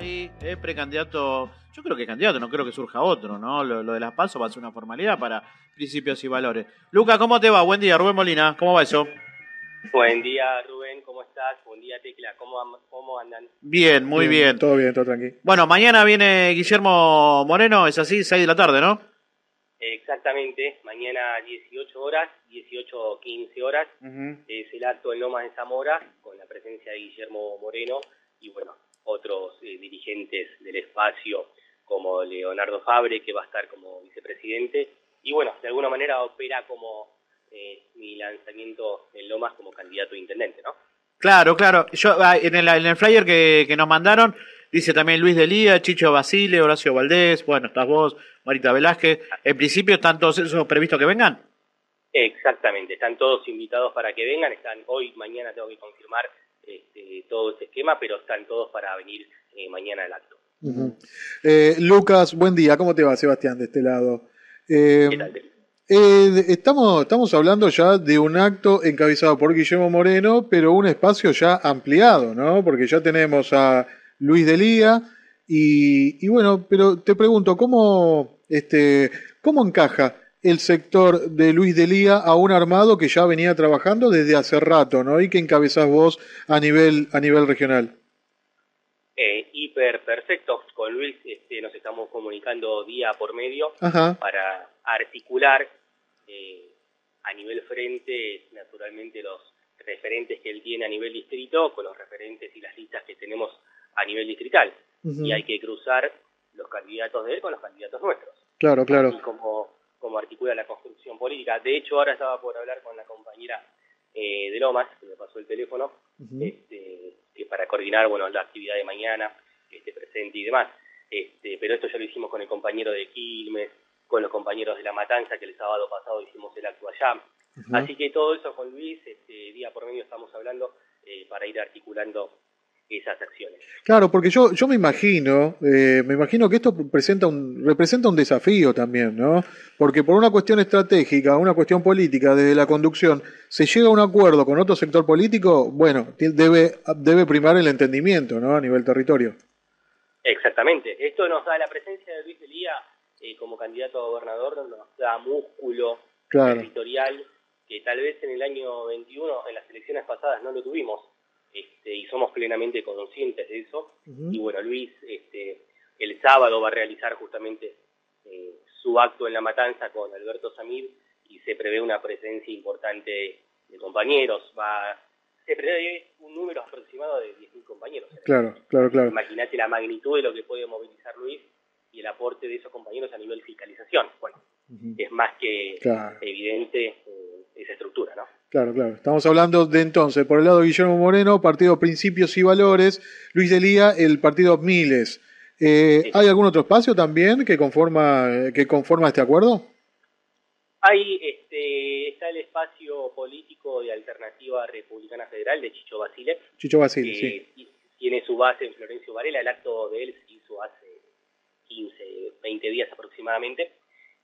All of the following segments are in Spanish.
Ahí, eh, precandidato, yo creo que candidato, no creo que surja otro, ¿no? Lo, lo de las pasos va a ser una formalidad para principios y valores. Luca, ¿cómo te va? Buen día, Rubén Molina, ¿cómo va eso? Buen día, Rubén, ¿cómo estás? Buen día, Tecla, ¿cómo, cómo andan? Bien, muy bien. Todo bien, todo tranquilo. Bueno, mañana viene Guillermo Moreno, es así, 6 de la tarde, ¿no? Exactamente, mañana 18 horas, 18-15 horas, es el acto en Lomas de Zamora con la presencia de Guillermo Moreno y, bueno, otros eh, dirigentes del espacio como Leonardo Fabre, que va a estar como vicepresidente, y, bueno, de alguna manera opera como eh, mi lanzamiento en Lomas como candidato a intendente, ¿no? Claro, claro. Yo ah, en el, en el flyer que, que nos mandaron dice también Luis Delía, Chicho Basile, Horacio Valdés, bueno, estás vos, Marita Velázquez. En principio están todos esos previstos que vengan. Exactamente, están todos invitados para que vengan, están hoy, mañana tengo que confirmar este, todo ese esquema, pero están todos para venir eh, mañana al acto. Eh, Lucas, buen día. ¿Cómo te va, Sebastián, de este lado? Eh, ¿Qué tal? eh, estamos, estamos hablando ya de un acto encabezado por Guillermo Moreno, pero un espacio ya ampliado, ¿no? Porque ya tenemos a Luis Delía y, y bueno, pero te pregunto, ¿cómo, este, ¿cómo encaja el sector de Luis Delía a un armado que ya venía trabajando desde hace rato, ¿no? Y que encabezás vos a nivel, a nivel regional. Eh, hiper perfecto, con Luis este, nos estamos comunicando día por medio Ajá. para articular eh, a nivel frente, naturalmente, los referentes que él tiene a nivel distrito con los referentes y las listas que tenemos a nivel distrital. Y hay que cruzar los candidatos de él con los candidatos nuestros. Claro, claro. y como, como articula la construcción política. De hecho, ahora estaba por hablar con la compañera eh, de Lomas, que me pasó el teléfono, este, que para coordinar bueno, la actividad de mañana, este, presente y demás. Este, pero esto ya lo hicimos con el compañero de Quilmes, con los compañeros de La Matanza, que el sábado pasado hicimos el acto allá. Así que todo eso con Luis, este, día por medio estamos hablando eh, para ir articulando esas acciones. Claro, porque yo, yo me imagino, eh, me imagino que esto presenta un, representa un desafío también, ¿no? Porque por una cuestión estratégica, una cuestión política desde la conducción, se llega a un acuerdo con otro sector político, bueno, debe, debe primar el entendimiento, ¿no? A nivel territorio. Exactamente. Esto nos da la presencia de Luis Delía eh, como candidato a gobernador, nos da músculo Claro. territorial que tal vez en el año 21, en las elecciones pasadas, no lo tuvimos este, y somos plenamente conscientes de eso. Y bueno, Luis este, el sábado va a realizar justamente eh, su acto en La Matanza con Alberto Samir y se prevé una presencia importante de compañeros. Va, se prevé un número aproximado de 10.000 compañeros. Claro, claro, claro. Imagínate la magnitud de lo que puede movilizar Luis y el aporte de esos compañeros a nivel fiscalización. Bueno, es más que Claro. evidente eh, esa estructura, ¿no? Claro, claro. Estamos hablando de entonces, por el lado de Guillermo Moreno, Partido Principios y Valores, Luis Delía, el Partido Miles. Eh, Sí. ¿Hay algún otro espacio también que conforma, que conforma este acuerdo? Ahí este, está el espacio político de Alternativa Republicana Federal de Chicho Basile, Chicho Basile, que sí. ti- tiene su base en Florencio Varela. El acto de él se hizo hace 15, 20 días aproximadamente.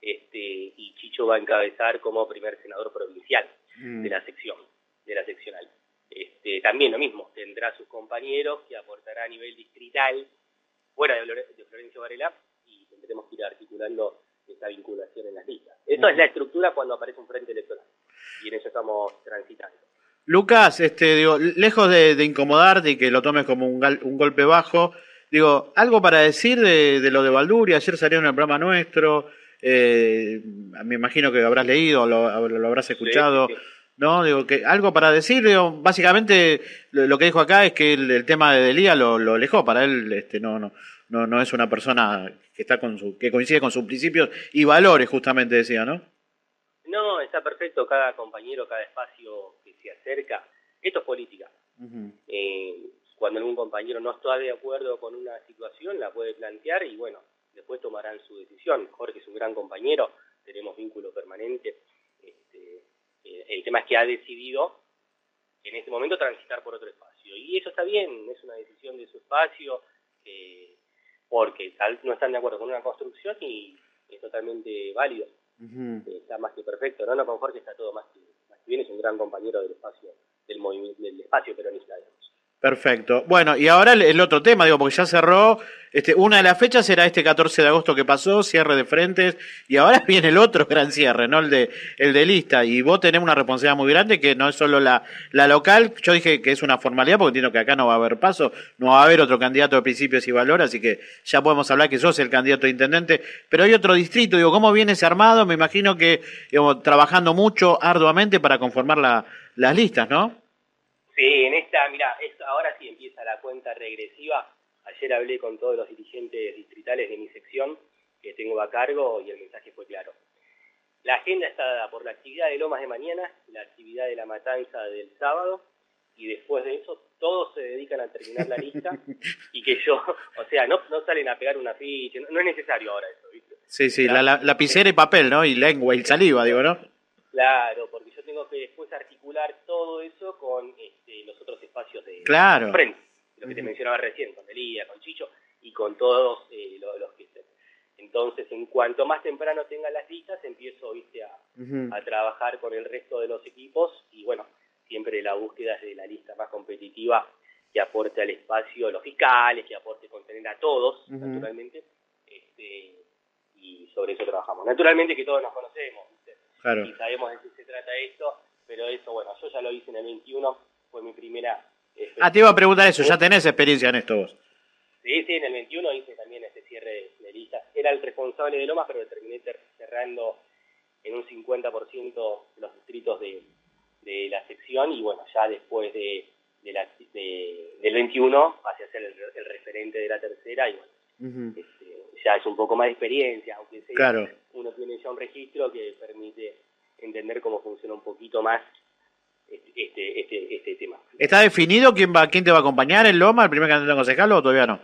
Este, y Chicho va a encabezar como primer senador provincial. Mm. de la sección, de la seccional. Este, también lo mismo, tendrá sus compañeros que aportará a nivel distrital fuera de, Flore- de Florencio Varela y tendremos que ir articulando esa vinculación en las listas. Eso es la estructura cuando aparece un frente electoral y en eso estamos transitando. Lucas, este, digo, lejos de, de incomodarte y que lo tomes como un, gal- un golpe bajo, digo, algo para decir de, de lo de Valduria. Ayer salió en el programa nuestro. Eh, me imagino que habrás leído, lo, lo habrás escuchado. Sí, sí, sí. ¿no? Digo, que algo para decir, digo, básicamente lo, lo que dijo acá es que el, el tema de Delía lo, lo alejó, para él este, no, no, no, no es una persona que está con su, que coincide con sus principios y valores, justamente decía, ¿no? No, está perfecto, cada compañero, cada espacio que se acerca. Esto es política. Eh, cuando algún compañero no está de acuerdo con una situación, la puede plantear y bueno, después tomarán su decisión. Jorge es un gran compañero, tenemos vínculo permanente. Este, eh, el tema es que ha decidido en este momento transitar por otro espacio. Y eso está bien, es una decisión de su espacio, eh, porque tal no están de acuerdo con una construcción y es totalmente válido. Eh, está más que perfecto, ¿no? No, con Jorge está todo más que, más que bien, es un gran compañero del espacio, del movimiento, del espacio peronista. Perfecto. Bueno, y ahora el, otro tema, digo, porque ya cerró, este, una de las fechas era este 14 de agosto que pasó, cierre de frentes, y ahora viene el otro gran cierre, ¿no? El de, el de lista, y vos tenés una responsabilidad muy grande que no es solo la, la local, yo dije que es una formalidad porque entiendo que acá no va a haber paso, no va a haber otro candidato de principios y valores, así que ya podemos hablar que sos el candidato de intendente, pero hay otro distrito, digo, ¿cómo viene ese armado? Me imagino que, digamos, trabajando mucho, arduamente para conformar la, las listas, ¿no? Sí, esta, mira, ahora sí empieza la cuenta regresiva. Ayer hablé con todos los dirigentes distritales de mi sección que tengo a cargo y el mensaje fue claro. La agenda está dada por la actividad de Lomas de mañana, la actividad de la matanza del sábado, y después de eso todos se dedican a terminar la lista y que yo, o sea, no, no salen a pegar una ficha, no, es necesario ahora eso, ¿viste? Sí, sí, la, la, lapicera y papel, ¿no? Y lengua y saliva, digo, ¿no? Claro, porque yo tengo que después articular todo eso con los otros espacios de claro. frente, lo que te mencionaba recién, con Delía, con Chicho y con todos eh, los, que estén. Entonces, en cuanto más temprano tenga las listas, empiezo ¿viste, a, a trabajar con el resto de los equipos y bueno, siempre la búsqueda es de la lista más competitiva que aporte al espacio los fiscales, que aporte contener a todos, naturalmente, este, y sobre eso trabajamos. Naturalmente que todos nos conocemos, y sabemos de qué se trata esto, pero eso, bueno, yo ya lo hice en el 21, fue mi primera... ah, te iba a preguntar eso, ¿ya tenés experiencia en esto vos? Sí, sí, en el 21 hice también este cierre de listas. Era el responsable de Lomas, pero terminé cerrando en un 50% los distritos de, de la sección y bueno, ya después de, del 21 pasé a ser el, referente de la tercera y bueno, este, ya es un poco más de experiencia, aunque sea claro uno tiene ya un registro que permite entender cómo funciona un poquito más este, este, este, tema. ¿Está definido quién va quién te va a acompañar en Loma, el primer candidato a concejal o todavía no?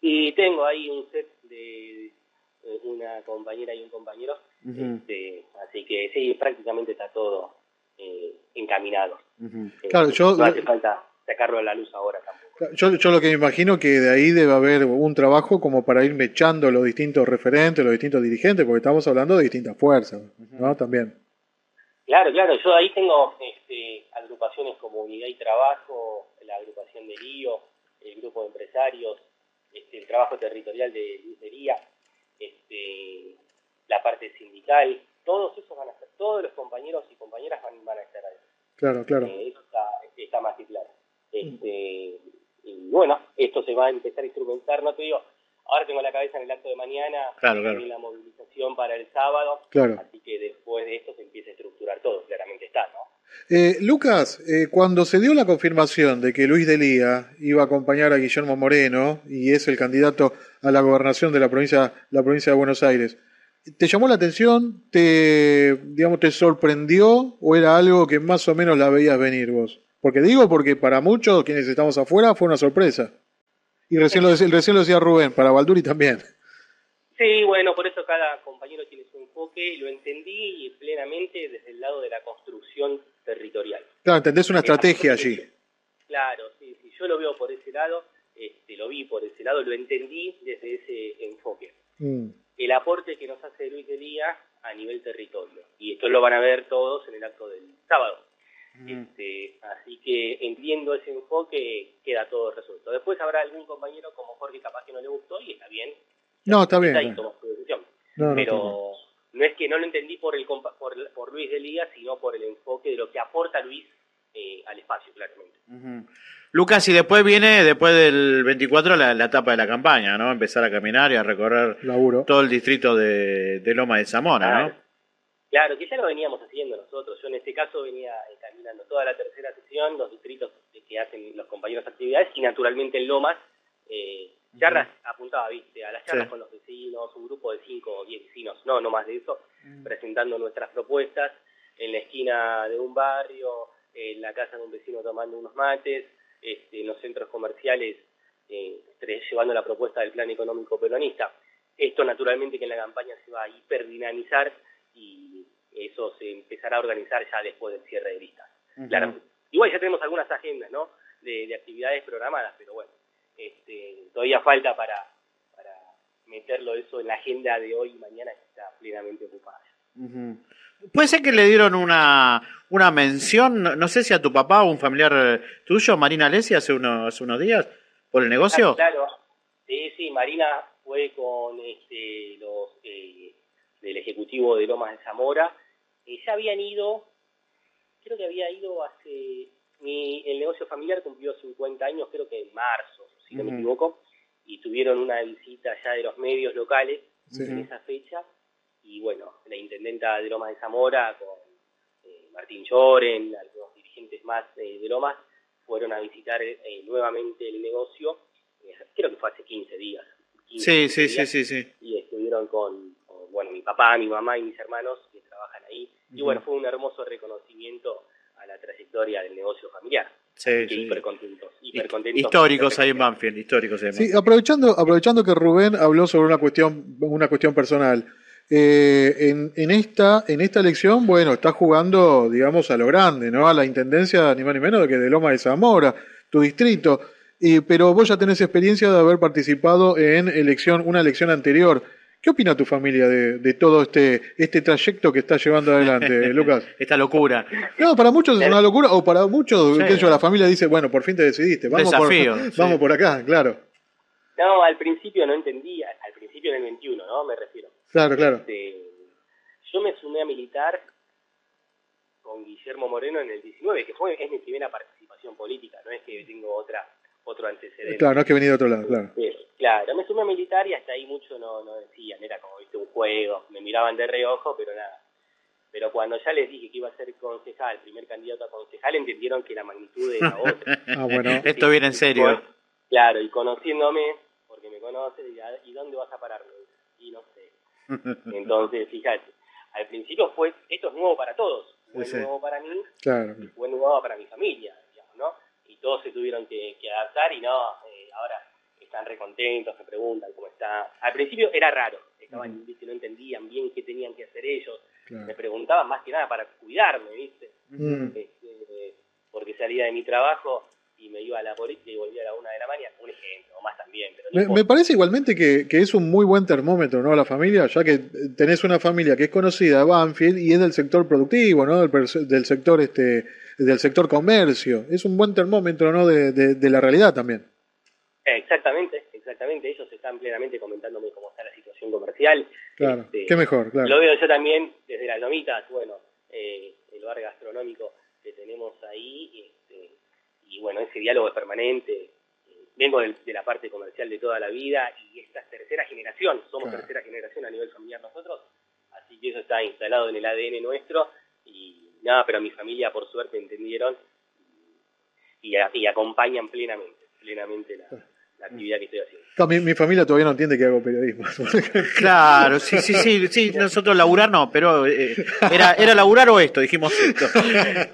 Y tengo ahí un set de eh, una compañera y un compañero, este, así que sí, prácticamente está todo eh, encaminado. Eh, claro, yo... No hace falta sacarlo a la luz ahora tampoco. Yo, yo lo que me imagino que de ahí debe haber un trabajo como para ir mechando los distintos referentes, los distintos dirigentes, porque estamos hablando de distintas fuerzas, ¿no? También. Claro, claro, yo ahí tengo este, agrupaciones como Unidad y Trabajo, la agrupación de Río, el grupo de empresarios, este, el trabajo territorial de Lucería, este, la parte sindical, todos esos van a ser, todos los compañeros y compañeras van, van a estar ahí. Claro, claro. Eh, eso está, está más que claro. Este, y bueno, esto se va a empezar a instrumentar, no te digo, ahora tengo la cabeza en el acto de mañana, claro, la movilización para el sábado, claro. así que después de esto se empieza a estructurar todo, claramente está, ¿no? Eh, Lucas, eh, cuando se dio la confirmación de que Luis Delía iba a acompañar a Guillermo Moreno y es el candidato a la gobernación de la provincia, la provincia de Buenos Aires, ¿te llamó la atención? ¿Te, digamos, te sorprendió o era algo que más o menos la veías venir vos? Porque digo, porque para muchos quienes estamos afuera fue una sorpresa. Y recién, lo, decía, recién lo decía Rubén, para Valduri también. Sí, bueno, por eso cada compañero tiene su enfoque, lo entendí plenamente desde el lado de la construcción territorial. Claro, entendés una estrategia allí. Claro, sí, sí, yo lo veo por ese lado, este, lo vi por ese lado, lo entendí desde ese enfoque. Mm. El aporte que nos hace Luis de a nivel territorio. Y esto lo van a ver todos en el acto del sábado. Este, así que entiendo ese enfoque, queda todo resuelto. Después habrá algún compañero como Jorge capaz que no le gustó y está bien. No, está bien. Pero no, es que no lo entendí por, el, por, por Luis de Liga, sino por el enfoque de lo que aporta Luis eh, al espacio, claramente. Lucas, y después viene, después del 24, la, etapa de la campaña, ¿no? Empezar a caminar y a recorrer todo el distrito de, Loma de Zamora, ¿no? Claro, que ya lo veníamos haciendo nosotros. Yo en este caso venía encaminando toda la tercera sesión, los distritos que hacen los compañeros de actividades y naturalmente en Lomas, eh, charlas, apuntaba, viste, a las charlas con los vecinos, un grupo de cinco o diez vecinos, no, no más de eso, presentando nuestras propuestas en la esquina de un barrio, en la casa de un vecino tomando unos mates, este, en los centros comerciales eh, llevando la propuesta del plan económico peronista. Esto naturalmente que en la campaña se va a hiperdinamizar y eso se empezará a organizar ya después del cierre de listas. claro. Igual ya tenemos algunas agendas, ¿no? De, actividades programadas, pero bueno, este, todavía falta para, para meterlo eso en la agenda de hoy y mañana que está plenamente ocupada. Puede ser que le dieron una, una mención, no, sé si a tu papá o un familiar tuyo, Marina Alessi, hace, unos, hace unos días, por el negocio. Ah, claro, sí, sí, Marina fue con este, los eh, del Ejecutivo de Lomas de Zamora. Eh, ya habían ido, creo que había ido hace, mi, el negocio familiar cumplió 50 años, creo que en marzo, si no me equivoco, y tuvieron una visita ya de los medios locales en esa fecha. Y bueno, la intendenta de Lomas de Zamora con eh, Martín Lloren, algunos dirigentes más de Lomas, fueron a visitar eh, nuevamente el negocio, eh, creo que fue hace 15 días. sí, sí, sí, sí, sí. Y estuvieron con, bueno, mi papá, mi mamá y mis hermanos trabajan ahí. Y bueno, fue un hermoso reconocimiento a la trayectoria del negocio familiar. Sí, sí. Hiper contentos, históricos ahí en Banfield, históricos ahí Sí, aprovechando, aprovechando que Rubén habló sobre una cuestión, una cuestión personal. Eh, en, en, esta, en esta elección, bueno, está jugando, digamos, a lo grande, ¿no? A la intendencia, ni más ni menos, que de Loma de Zamora, tu distrito. pero vos ya tenés experiencia de haber participado en elección, una elección anterior. ¿Qué opina tu familia de, todo este, este trayecto que está llevando adelante, Lucas? Esta locura. No, para muchos es una locura, o para muchos, qué yo, la familia dice, bueno, por fin te decidiste, vamos, Desafío, por, vamos por acá, claro. No, al principio no entendía, al principio en el 21, ¿no? Me refiero. Claro, claro. Este, yo me sumé a militar con Guillermo Moreno en el 19, que fue es mi primera participación política, no es que tengo otra otro antecedente. Claro, no es que venía de otro lado, claro. claro, me sumé a militar y hasta ahí mucho no, no decían, era como viste un juego, me miraban de reojo, pero nada. Pero cuando ya les dije que iba a ser concejal, primer candidato a concejal, entendieron que la magnitud era otra. ah, bueno. Esto viene en serio. claro, y conociéndome, porque me conoces, y, ¿y dónde vas a pararme? Y no sé. Entonces, fíjate, al principio fue, esto es nuevo para todos, fue nuevo para mí, claro. fue nuevo para mi familia, todos se tuvieron que, adaptar y no, eh, ahora están recontentos, se preguntan cómo está. Al principio era raro, estaban, ¿viste? no entendían bien qué tenían que hacer ellos, me preguntaban más que nada para cuidarme, ¿viste? Este, porque salía de mi trabajo y me iba a la política y volvía a la una de la mañana, un ejemplo, más también. me, parece igualmente que, es un muy buen termómetro, ¿no? La familia, ya que tenés una familia que es conocida Banfield y es del sector productivo, ¿no? Del, sector este del sector comercio. Es un buen termómetro, ¿no? De, la realidad también. Exactamente, exactamente. Ellos están plenamente comentándome cómo está la situación comercial. Claro, este, qué mejor, claro. Lo veo yo también desde las lomitas, bueno, eh, el bar gastronómico que tenemos ahí y bueno, ese diálogo es permanente. Vengo de, la parte comercial de toda la vida y esta es tercera generación, somos tercera generación a nivel familiar nosotros, así que eso está instalado en el ADN nuestro nada, pero mi familia por suerte entendieron y, y acompañan plenamente, plenamente la, la actividad que estoy haciendo. mi, familia todavía no entiende que hago periodismo. claro, sí, sí, sí, sí, nosotros laburar no, pero eh, era, era laburar o esto, dijimos esto.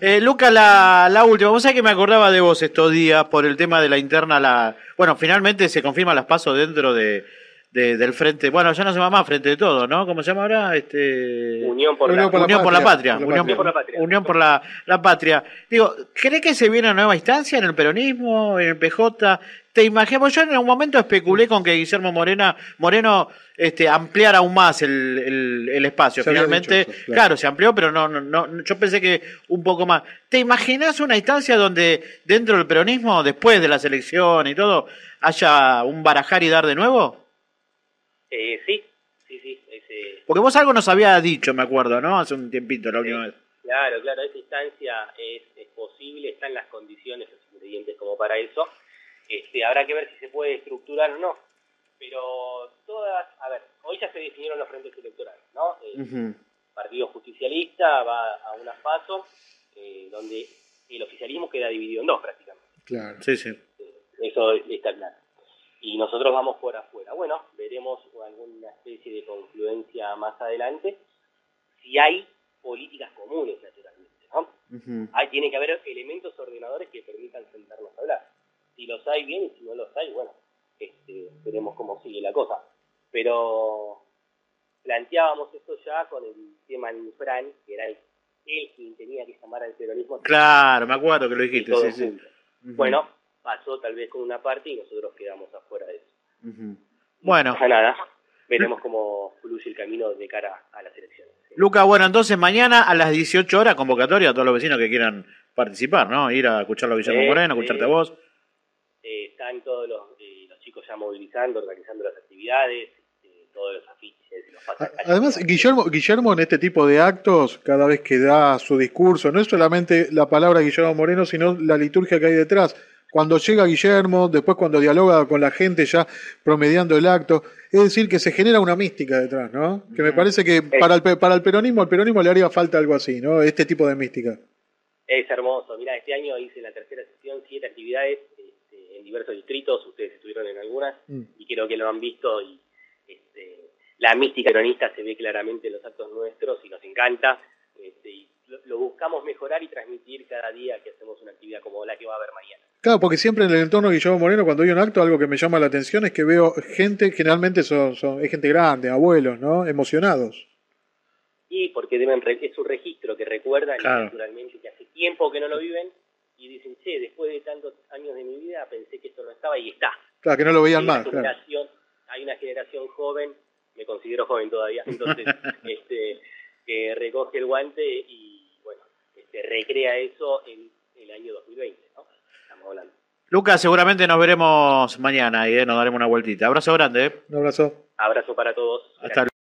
Eh, Luca, la, la última, vos sabés que me acordaba de vos estos días por el tema de la interna, la bueno, finalmente se confirman las pasos dentro de, del frente, bueno, ya no se llama más frente de todo, ¿no? ¿Cómo se llama ahora? Este... Unión por, la, Unión por la Patria. Unión, por la Patria. Unión por la, Patria. Digo, ¿cree que se viene una nueva instancia en el peronismo, en el PJ? Te imagino, yo en un momento especulé con que Guillermo Morena, Moreno este, ampliara aún más el, el, espacio. Finalmente, claro. se amplió, pero no, no, no, yo pensé que un poco más. ¿Te imaginas una instancia donde dentro del peronismo, después de la selección y todo, haya un barajar y dar de nuevo? Eh, sí, sí, sí. Ese... Porque vos algo nos había dicho, me acuerdo, ¿no? Hace un tiempito, la última vez. Claro, claro, esa instancia es, es posible, están las condiciones, los ingredientes como para eso. Este, habrá que ver si se puede estructurar o no. Pero todas, a ver, hoy ya se definieron los frentes electorales, ¿no? El Partido Justicialista va a una paso eh, donde el oficialismo queda dividido en dos prácticamente. Claro. Sí, sí. Eh, eso está claro y nosotros vamos por afuera. Bueno, veremos alguna especie de confluencia más adelante, si hay políticas comunes, naturalmente, ¿no? Ahí tiene que haber elementos ordenadores que permitan sentarnos a hablar. Si los hay bien y si no los hay, bueno, este, veremos cómo sigue la cosa. Pero planteábamos esto ya con el tema Fran, que era el, él quien tenía que llamar al terrorismo. Claro, me acuerdo que lo dijiste. Sí, sí. Bueno, pasó tal vez con una parte y nosotros quedamos afuera de eso. Bueno. nada, veremos cómo fluye el camino de cara a las elecciones. Luca, bueno, entonces mañana a las 18 horas convocatoria a todos los vecinos que quieran participar, ¿no? Ir a escuchar a Guillermo Moreno, escucharte a vos. Eh, están todos los, eh, los chicos ya movilizando, organizando las actividades, todos los afiches. Además, Guillermo, Guillermo en este tipo de actos, cada vez que da su discurso, no es solamente la palabra Guillermo Moreno, sino la liturgia que hay detrás. Cuando llega Guillermo, después cuando dialoga con la gente ya promediando el acto, es decir, que se genera una mística detrás, ¿no? Que me parece que para el, para el peronismo, al peronismo le haría falta algo así, ¿no? Este tipo de mística. Es hermoso. Mira, este año hice la tercera sesión, siete actividades este, en diversos distritos, ustedes estuvieron en algunas, mm. y creo que lo han visto y este, la mística peronista se ve claramente en los actos nuestros y nos encanta. Este, y lo, buscamos mejorar y transmitir cada día que hacemos una actividad como la que va a haber mañana. Claro, porque siempre en el entorno de Guillermo Moreno, cuando hay un acto, algo que me llama la atención es que veo gente, generalmente son, son es gente grande, abuelos, ¿no? Emocionados. Y porque deben es un registro que recuerdan naturalmente que hace tiempo que no lo viven y dicen, che, después de tantos años de mi vida pensé que esto no estaba y está. Claro, que no lo veían más. Hay una generación joven, me considero joven todavía, entonces, este, que recoge el guante y, este, recrea eso en el año 2020, ¿no? Estamos hablando. Lucas, seguramente nos veremos mañana y ¿eh? nos daremos una vueltita. Abrazo grande. ¿eh? Un abrazo. Abrazo para todos. Hasta luego.